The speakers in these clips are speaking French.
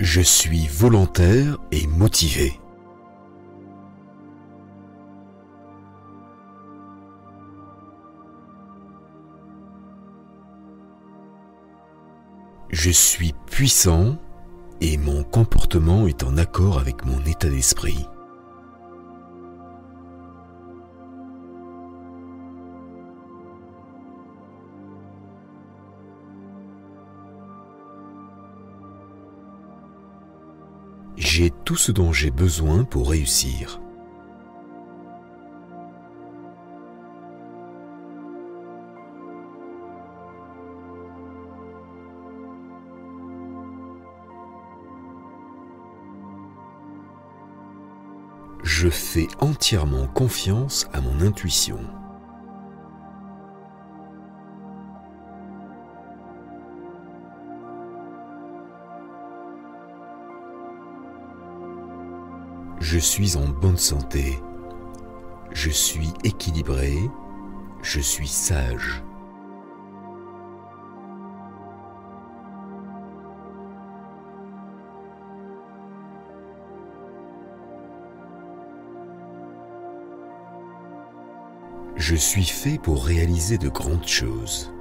Je suis volontaire et motivé. Je suis puissant et mon comportement est en accord avec mon état d'esprit. J'ai tout ce dont j'ai besoin pour réussir. Je fais entièrement confiance à mon intuition. Je suis en bonne santé. Je suis équilibré. Je suis sage. Je suis fait pour réaliser de grandes choses.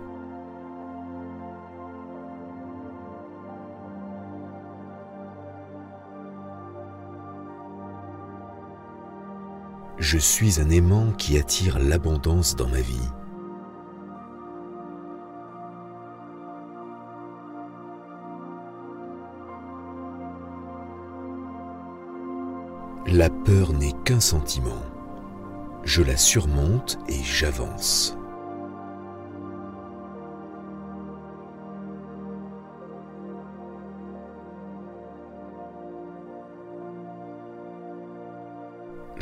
Je suis un aimant qui attire l'abondance dans ma vie. La peur n'est qu'un sentiment. Je la surmonte et j'avance.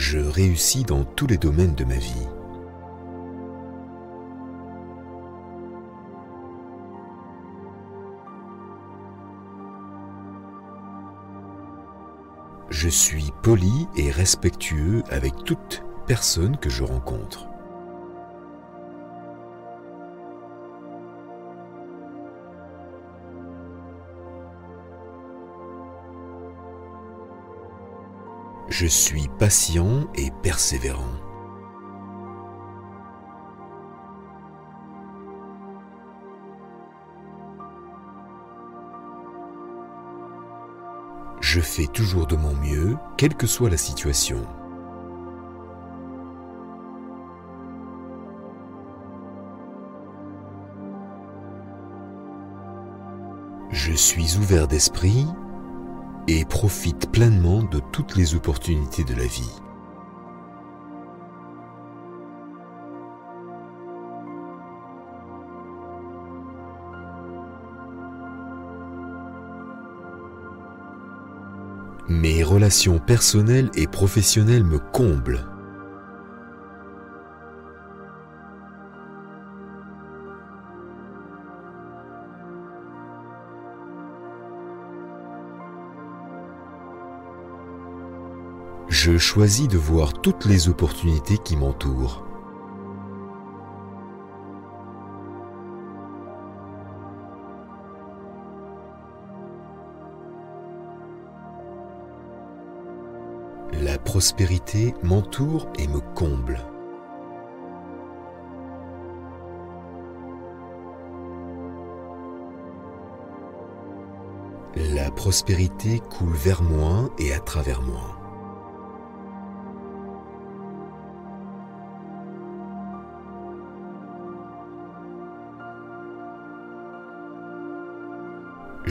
Je réussis dans tous les domaines de ma vie. Je suis poli et respectueux avec toute personne que je rencontre. Je suis patient et persévérant. Je fais toujours de mon mieux, quelle que soit la situation. Je suis ouvert d'esprit et profite pleinement de toutes les opportunités de la vie. Mes relations personnelles et professionnelles me comblent. Choisis de voir toutes les opportunités qui m'entourent. La prospérité m'entoure et me comble. La prospérité coule vers moi et à travers moi.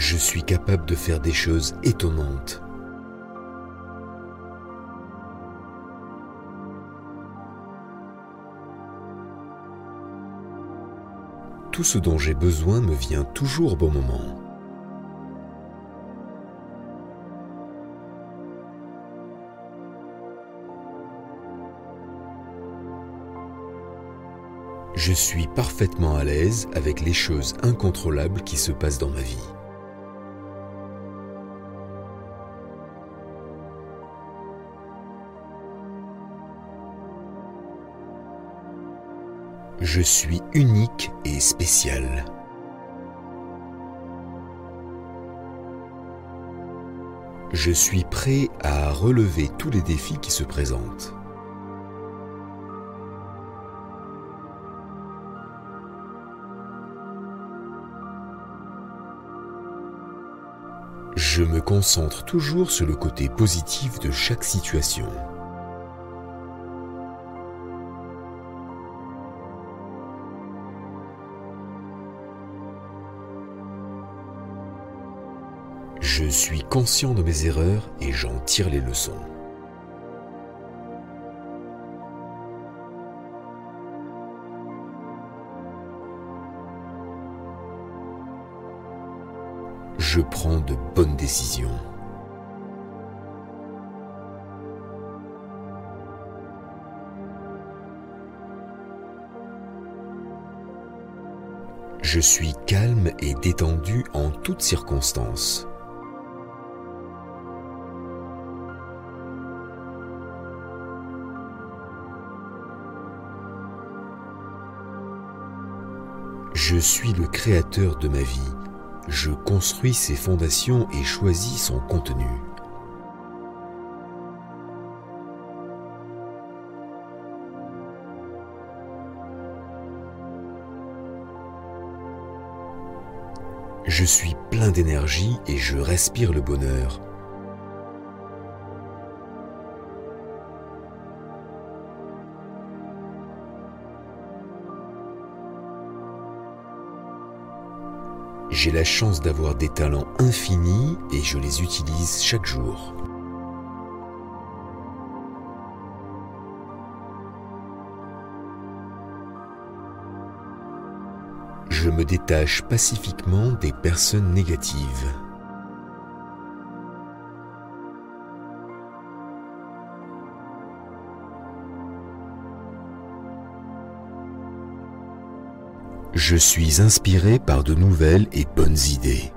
Je suis capable de faire des choses étonnantes. Tout ce dont j'ai besoin me vient toujours au bon moment. Je suis parfaitement à l'aise avec les choses incontrôlables qui se passent dans ma vie. Je suis unique et spécial. Je suis prêt à relever tous les défis qui se présentent. Je me concentre toujours sur le côté positif de chaque situation. Suis conscient de mes erreurs et j'en tire les leçons. Je prends de bonnes décisions. Je suis calme et détendu en toutes circonstances. Je suis le créateur de ma vie. Je construis ses fondations et choisis son contenu. Je suis plein d'énergie et je respire le bonheur. J'ai la chance d'avoir des talents infinis et je les utilise chaque jour. Je me détache pacifiquement des personnes négatives. Je suis inspiré par de nouvelles et bonnes idées.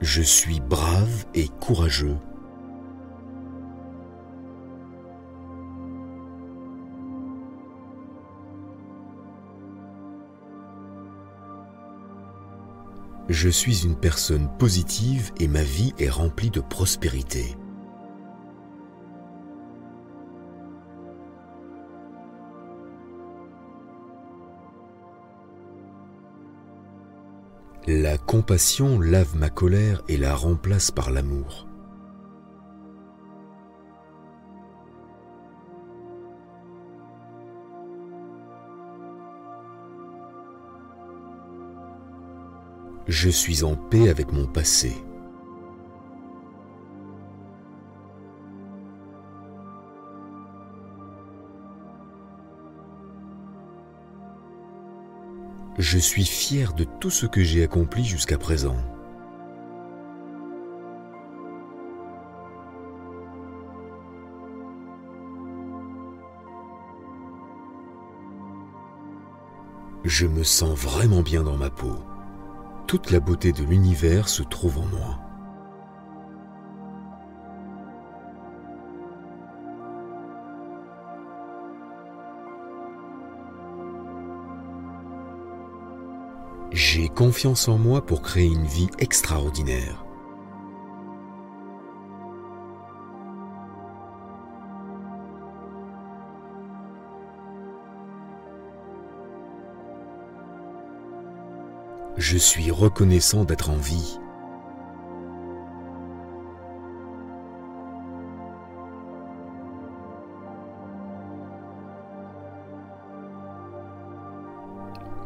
Je suis brave et courageux. Je suis une personne positive et ma vie est remplie de prospérité. La compassion lave ma colère et la remplace par l'amour. Je suis en paix avec mon passé. Je suis fier de tout ce que j'ai accompli jusqu'à présent. Je me sens vraiment bien dans ma peau. Toute la beauté de l'univers se trouve en moi. J'ai confiance en moi pour créer une vie extraordinaire. Je suis reconnaissant d'être en vie.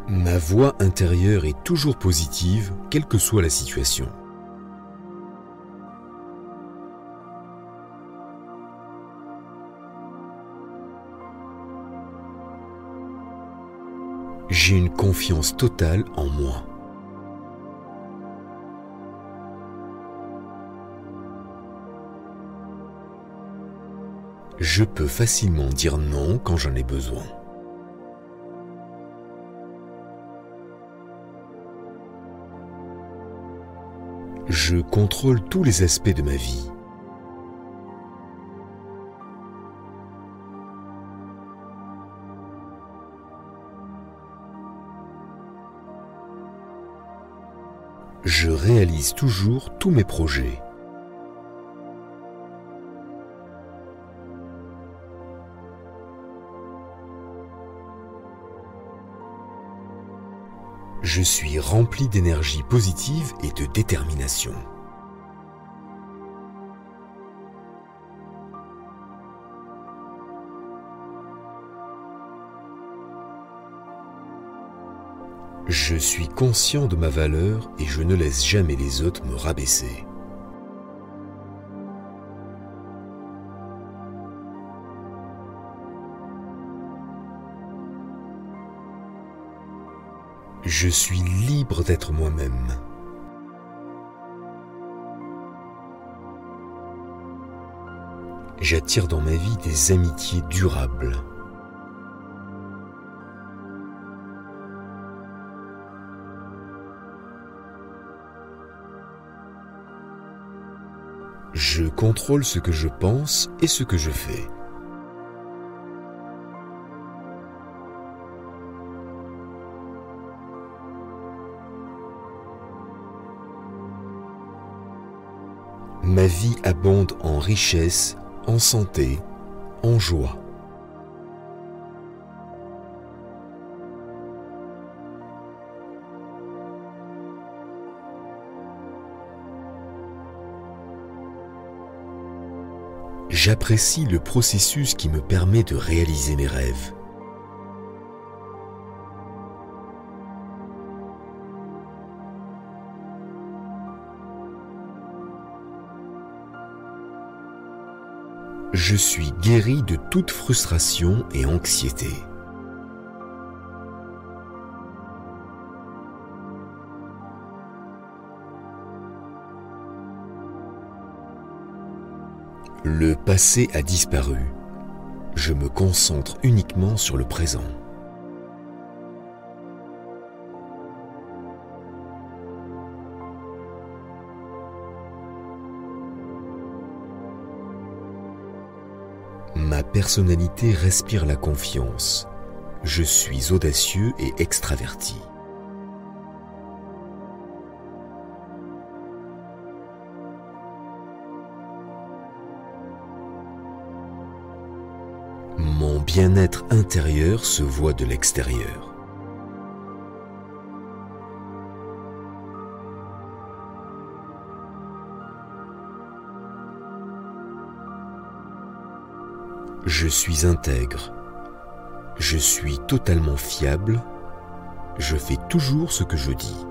Ma voix intérieure est toujours positive, quelle que soit la situation. J'ai une confiance totale en moi. je peux facilement dire non quand j'en ai besoin. Je contrôle tous les aspects de ma vie. Je réalise toujours tous mes projets. Je suis rempli d'énergie positive et de détermination. Je suis conscient de ma valeur et je ne laisse jamais les autres me rabaisser. Je suis libre d'être moi-même. J'attire dans ma vie des amitiés durables. Je contrôle ce que je pense et ce que je fais. Ma vie abonde en richesse, en santé, en joie. J'apprécie le processus qui me permet de réaliser mes rêves. Je suis guéri de toute frustration et anxiété. Le passé a disparu. Je me concentre uniquement sur le présent. Personnalité respire la confiance. Je suis audacieux et extraverti. Mon bien-être intérieur se voit de l'extérieur. Je suis intègre. Je suis totalement fiable. Je fais toujours ce que je dis.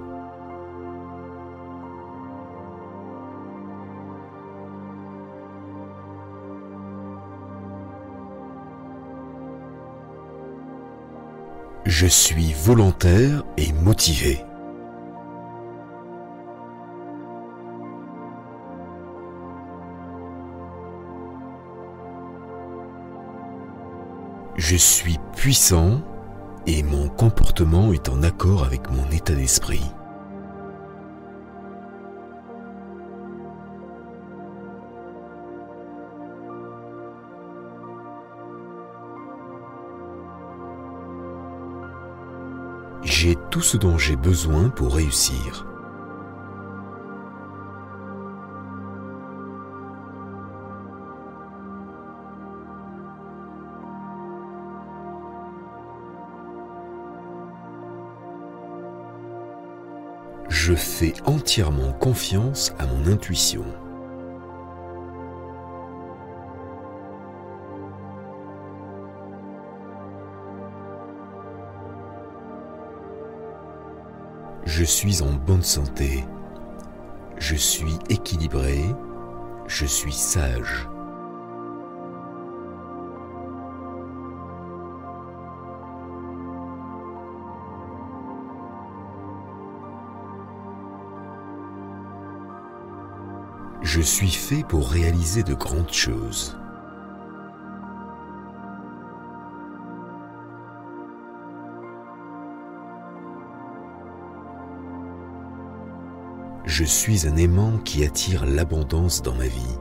Je suis volontaire et motivé. Je suis puissant et mon comportement est en accord avec mon état d'esprit. J'ai tout ce dont j'ai besoin pour réussir. Je fais entièrement confiance à mon intuition. Je suis en bonne santé. Je suis équilibré. Je suis sage. Je suis fait pour réaliser de grandes choses. Je suis un aimant qui attire l'abondance dans ma vie.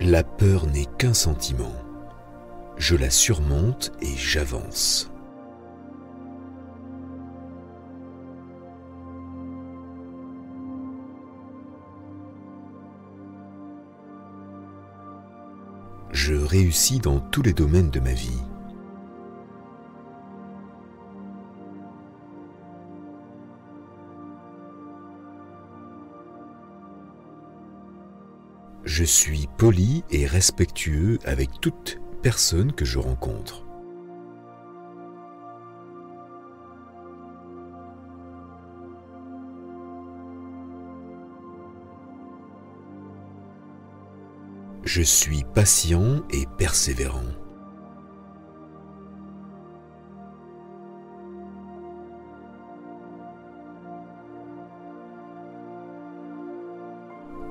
La peur n'est qu'un sentiment. Je la surmonte et j'avance. Je réussis dans tous les domaines de ma vie. Je suis poli et respectueux avec toute personne que je rencontre. Je suis patient et persévérant.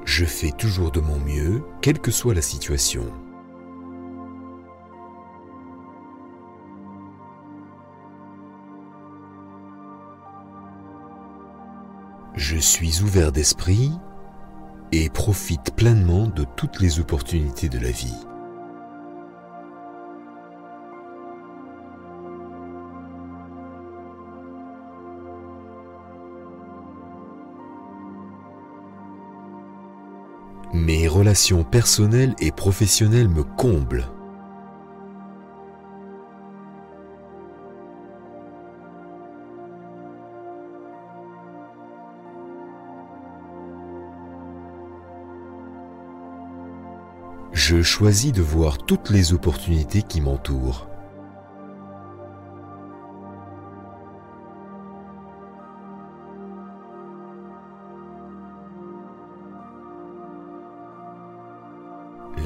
Je fais toujours de mon mieux, quelle que soit la situation. Suis ouvert d'esprit et profite pleinement de toutes les opportunités de la vie. Mes relations personnelles et professionnelles me comblent. Je choisis de voir toutes les opportunités qui m'entourent.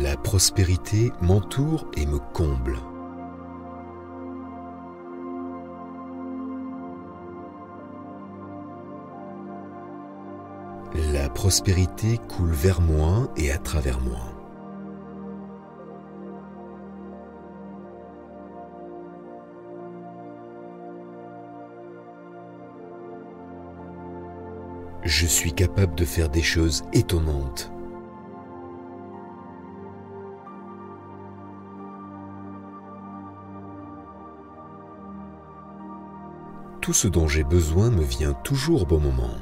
La prospérité m'entoure et me comble. La prospérité coule vers moi et à travers moi. Je suis capable de faire des choses étonnantes. tout ce dont j'ai besoin me vient toujours au bon moment.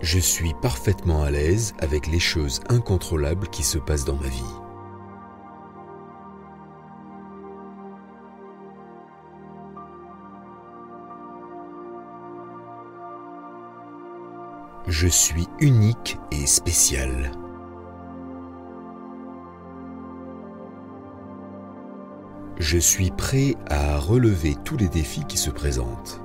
Je suis parfaitement à l'aise avec les choses incontrôlables qui se passent dans ma vie. Je suis unique et spécial. Je suis prêt à relever tous les défis qui se présentent.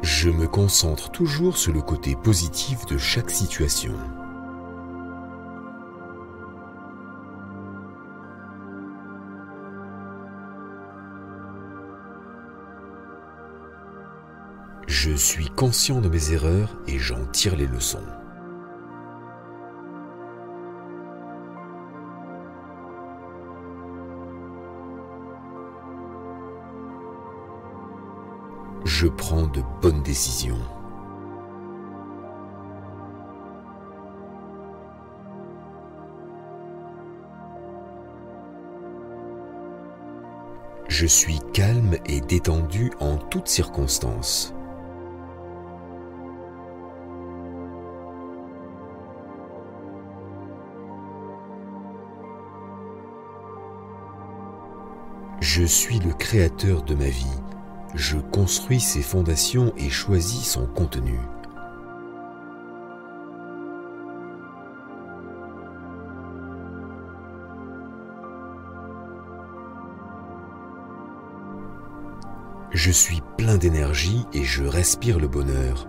Je me concentre toujours sur le côté positif de chaque situation. Suis conscient de mes erreurs et j'en tire les leçons. Je prends de bonnes décisions. Je suis calme et détendu en toutes circonstances. Je suis le créateur de ma vie. Je construis ses fondations et choisis son contenu. Je suis plein d'énergie et je respire le bonheur.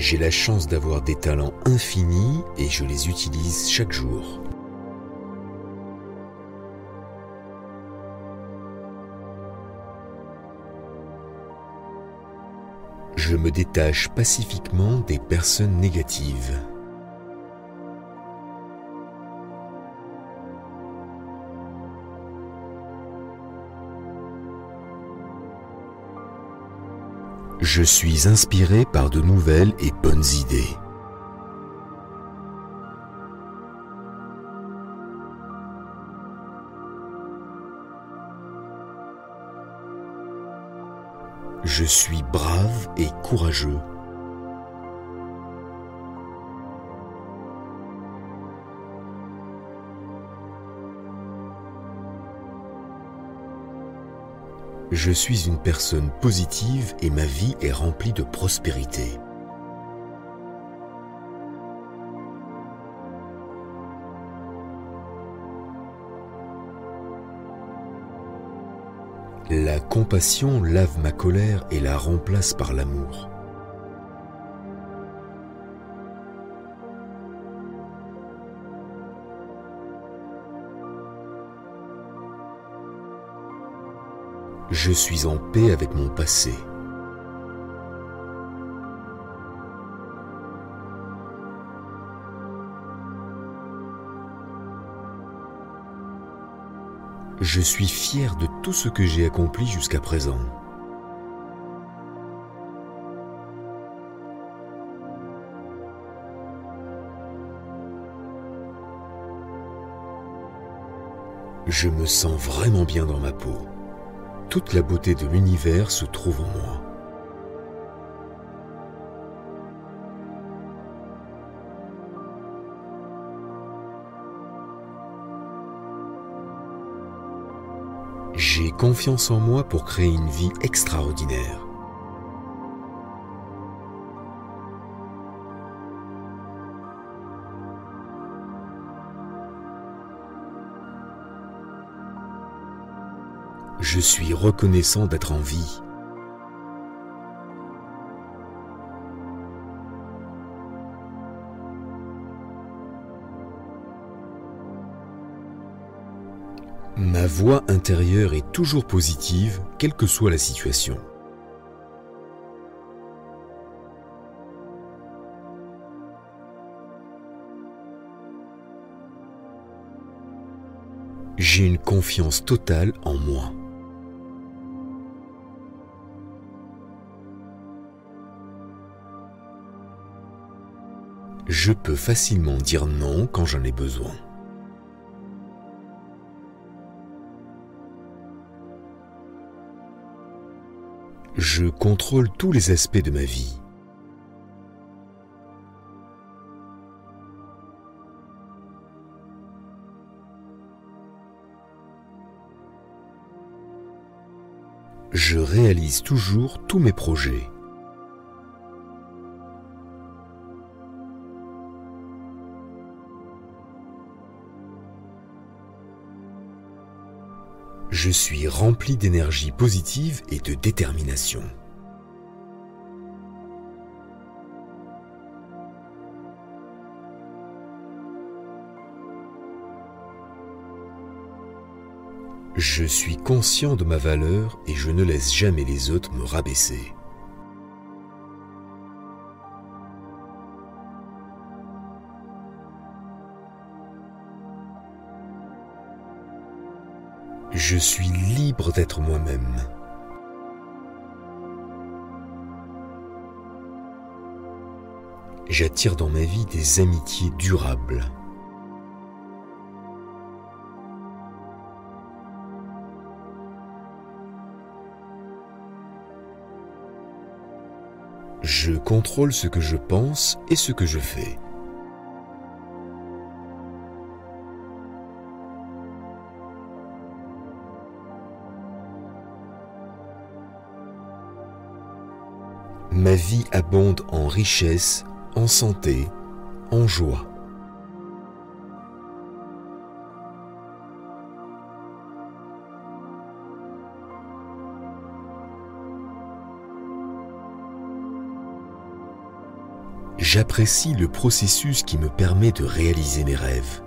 J'ai la chance d'avoir des talents infinis et je les utilise chaque jour. Je me détache pacifiquement des personnes négatives. Je suis inspiré par de nouvelles et bonnes idées. Je suis brave et courageux. Je suis une personne positive et ma vie est remplie de prospérité. La compassion lave ma colère et la remplace par l'amour. Je suis en paix avec mon passé. Je suis fier de tout ce que j'ai accompli jusqu'à présent. Je me sens vraiment bien dans ma peau. Toute la beauté de l'univers se trouve en moi. J'ai confiance en moi pour créer une vie extraordinaire. Je suis reconnaissant d'être en vie. Ma voix intérieure est toujours positive, quelle que soit la situation. J'ai une confiance totale en moi. Je peux facilement dire non quand j'en ai besoin. Je contrôle tous les aspects de ma vie. Je réalise toujours tous mes projets. Je suis rempli d'énergie positive et de détermination. Je suis conscient de ma valeur et je ne laisse jamais les autres me rabaisser. Je suis libre d'être moi-même. J'attire dans ma vie des amitiés durables. Je contrôle ce que je pense et ce que je fais. Abonde en richesse, en santé, en joie. J'apprécie le processus qui me permet de réaliser mes rêves.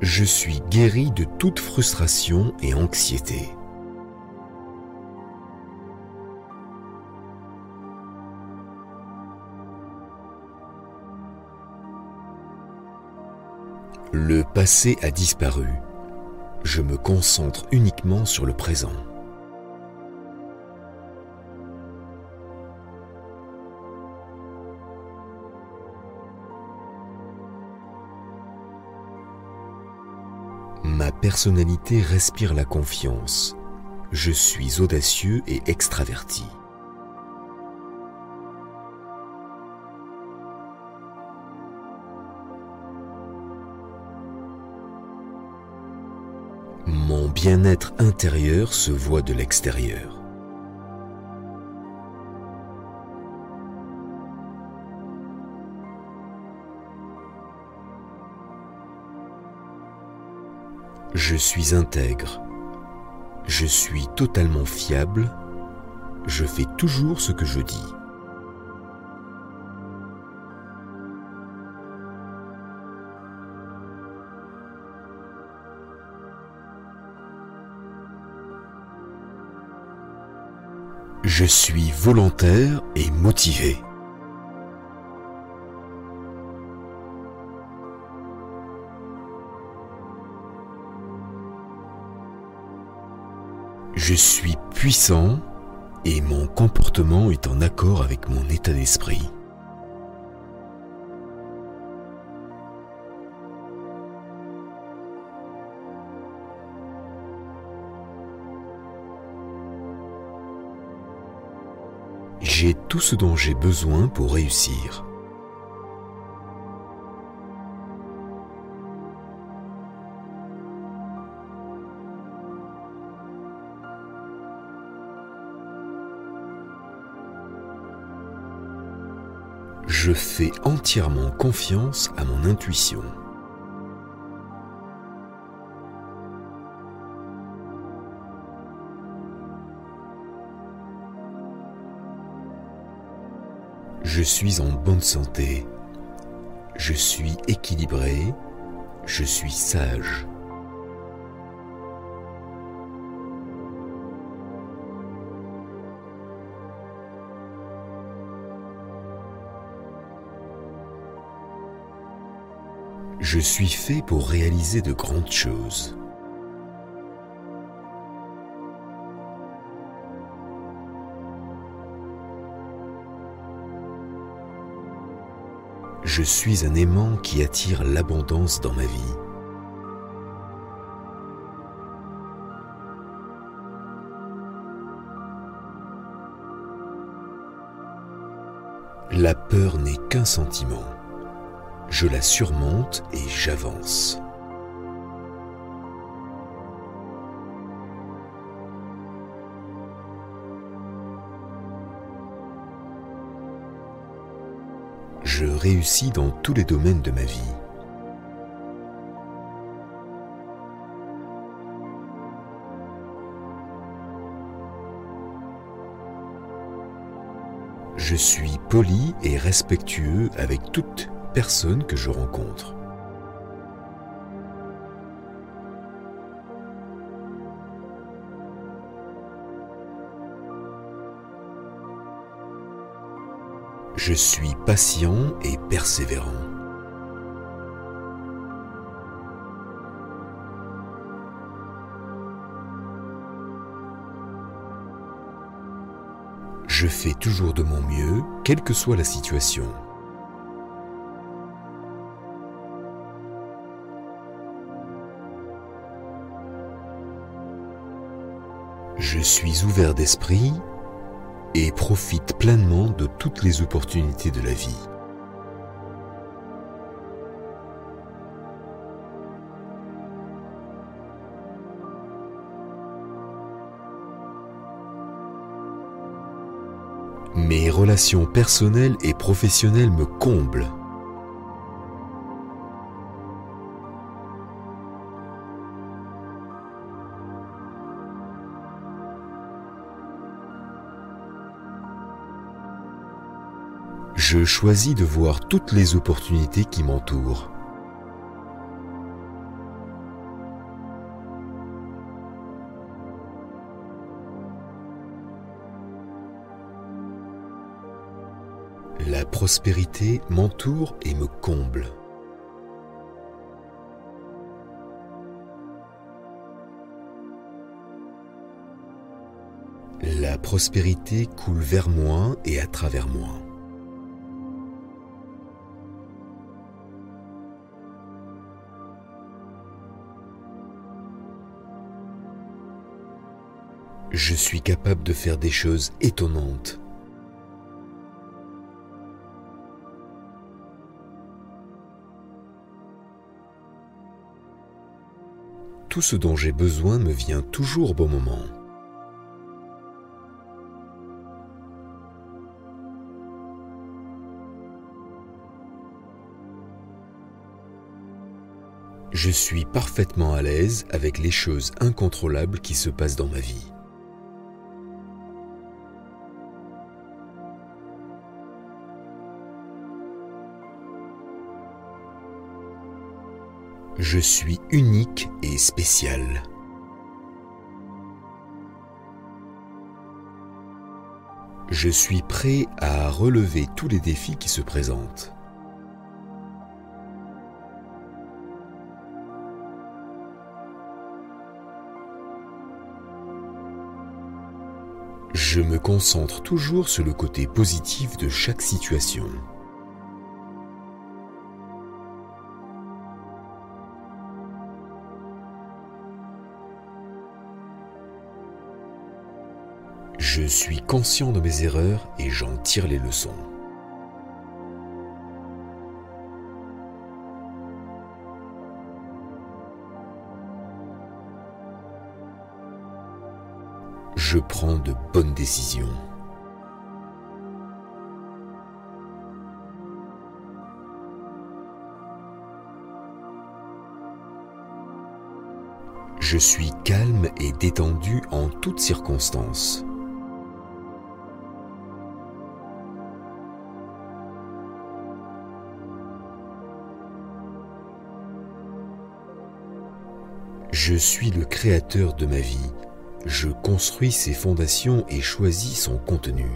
Je suis guéri de toute frustration et anxiété. Le passé a disparu. Je me concentre uniquement sur le présent. Personnalité respire la confiance. Je suis audacieux et extraverti. Mon bien-être intérieur se voit de l'extérieur. Je suis intègre. Je suis totalement fiable. Je fais toujours ce que je dis. Je suis volontaire et motivé. Je suis puissant et mon comportement est en accord avec mon état d'esprit. J'ai tout ce dont j'ai besoin pour réussir. Je fais entièrement confiance à mon intuition. Je suis en bonne santé. Je suis équilibré. Je suis sage. Je suis fait pour réaliser de grandes choses. Je suis un aimant qui attire l'abondance dans ma vie. La peur n'est qu'un sentiment. Je la surmonte et j'avance. Je réussis dans tous les domaines de ma vie. Je suis poli et respectueux avec toute personne que je rencontre. Je suis patient et persévérant. Je fais toujours de mon mieux, quelle que soit la situation. Je suis ouvert d'esprit et profite pleinement de toutes les opportunités de la vie. Mes relations personnelles et professionnelles me comblent. Je choisis de voir toutes les opportunités qui m'entourent. La prospérité m'entoure et me comble. La prospérité coule vers moi et à travers moi. Je suis capable de faire des choses étonnantes. Tout ce dont j'ai besoin me vient toujours au bon moment. Je suis parfaitement à l'aise avec les choses incontrôlables qui se passent dans ma vie. Je suis unique et spécial. Je suis prêt à relever tous les défis qui se présentent. Je me concentre toujours sur le côté positif de chaque situation. Suis conscient de mes erreurs et j'en tire les leçons. Je prends de bonnes décisions. Je suis calme et détendu en toutes circonstances. Je suis le créateur de ma vie. Je construis ses fondations et choisis son contenu.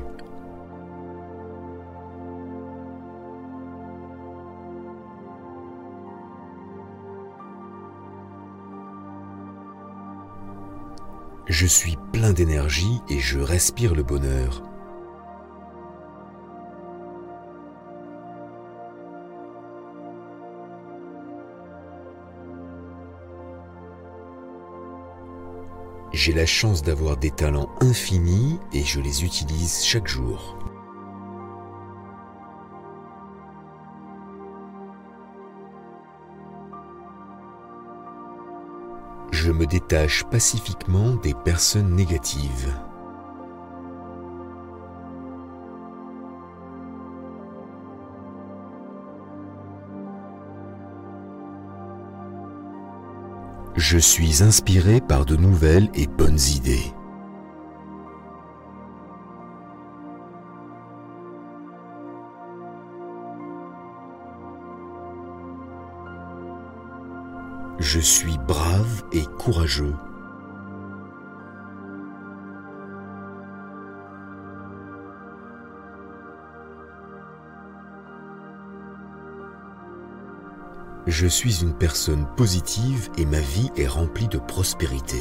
Je suis plein d'énergie et je respire le bonheur. J'ai la chance d'avoir des talents infinis et je les utilise chaque jour. Je me détache pacifiquement des personnes négatives. Je suis inspiré par de nouvelles et bonnes idées. Je suis brave et courageux. Je suis une personne positive et ma vie est remplie de prospérité.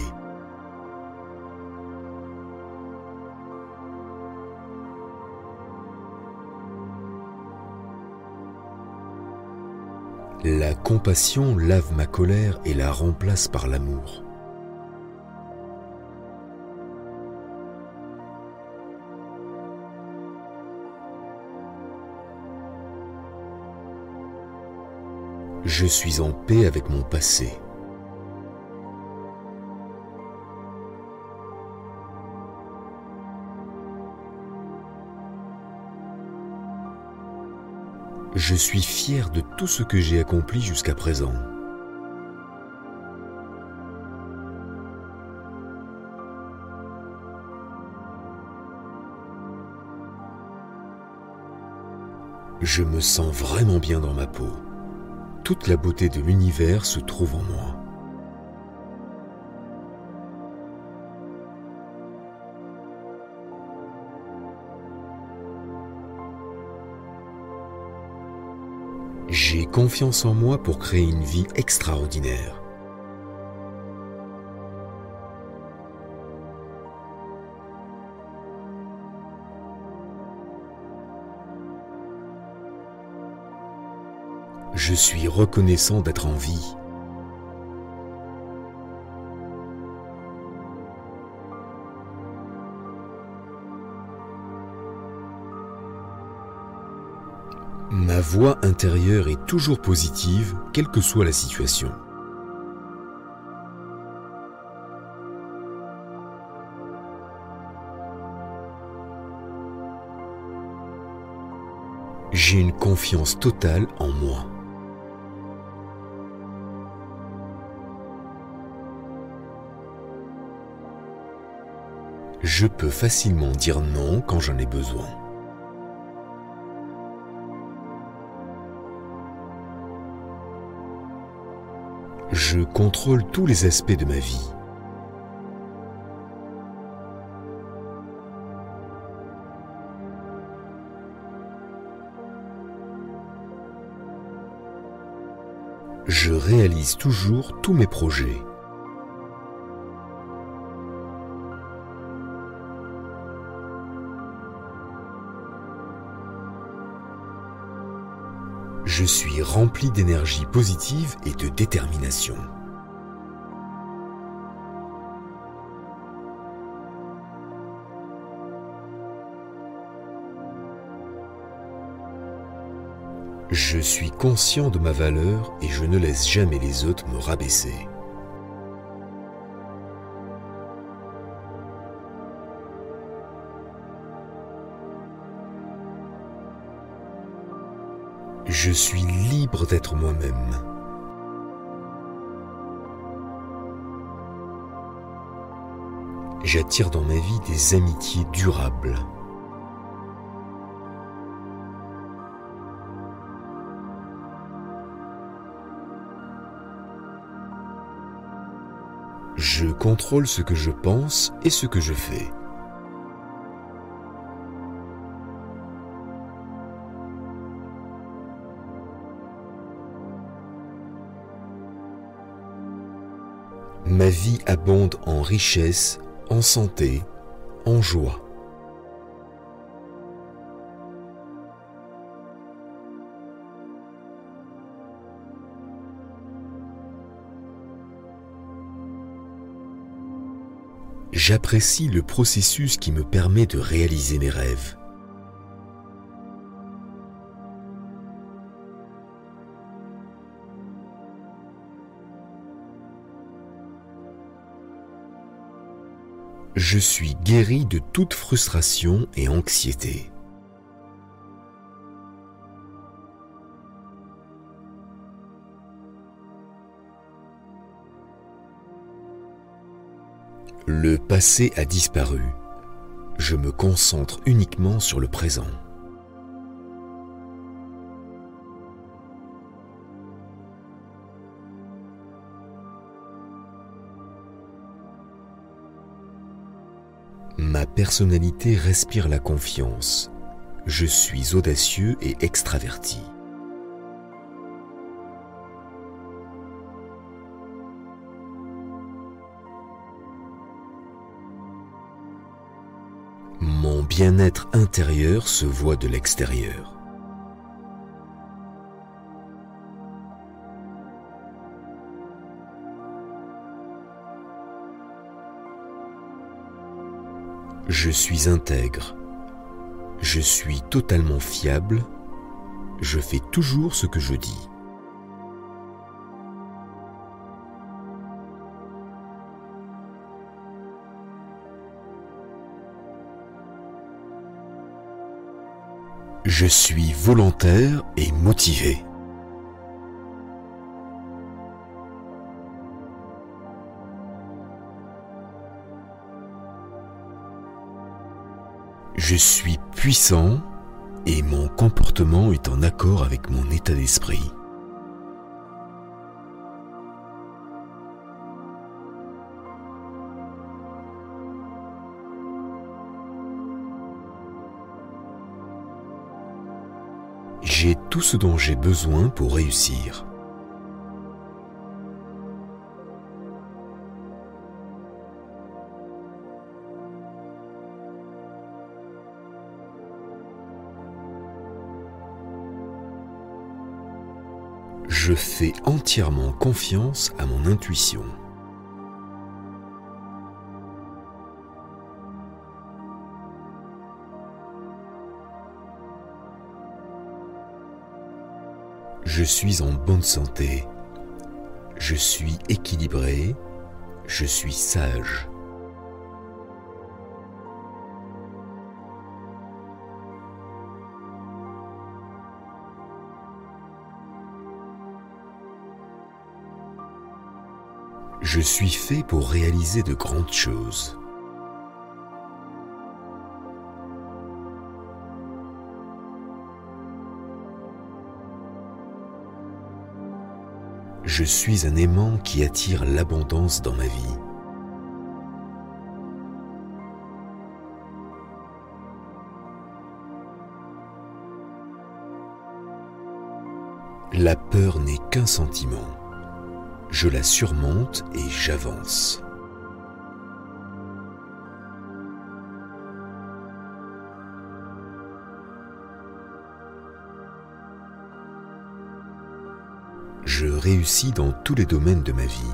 La compassion lave ma colère et la remplace par l'amour. Je suis en paix avec mon passé. Je suis fier de tout ce que j'ai accompli jusqu'à présent. Je me sens vraiment bien dans ma peau toute la beauté de l'univers se trouve en moi. J'ai confiance en moi pour créer une vie extraordinaire. Je suis reconnaissant d'être en vie. Ma voix intérieure est toujours positive, quelle que soit la situation. J'ai une confiance totale en moi. Je peux facilement dire non quand j'en ai besoin. Je contrôle tous les aspects de ma vie. Je réalise toujours tous mes projets. Je suis rempli d'énergie positive et de détermination. Je suis conscient de ma valeur et je ne laisse jamais les autres me rabaisser. Je suis libre d'être moi-même. J'attire dans ma vie des amitiés durables. Je contrôle ce que je pense et ce que je fais. Vie abonde en richesse, en santé, en joie. J'apprécie le processus qui me permet de réaliser mes rêves. Je suis guéri de toute frustration et anxiété. Le passé a disparu. Je me concentre uniquement sur le présent. Personnalité respire la confiance. Je suis audacieux et extraverti. Mon bien-être intérieur se voit de l'extérieur. Je suis intègre. Je suis totalement fiable. Je fais toujours ce que je dis. Je suis volontaire et motivé. Je suis puissant et mon comportement est en accord avec mon état d'esprit. J'ai tout ce dont j'ai besoin pour réussir. Je fais entièrement confiance à mon intuition. Je suis en bonne santé. Je suis équilibré. Je suis sage. Je suis fait pour réaliser de grandes choses. Je suis un aimant qui attire l'abondance dans ma vie. La peur n'est qu'un sentiment. Je la surmonte et j'avance. Je réussis dans tous les domaines de ma vie.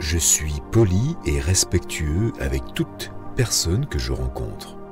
Je suis poli et respectueux avec toute personne que je rencontre.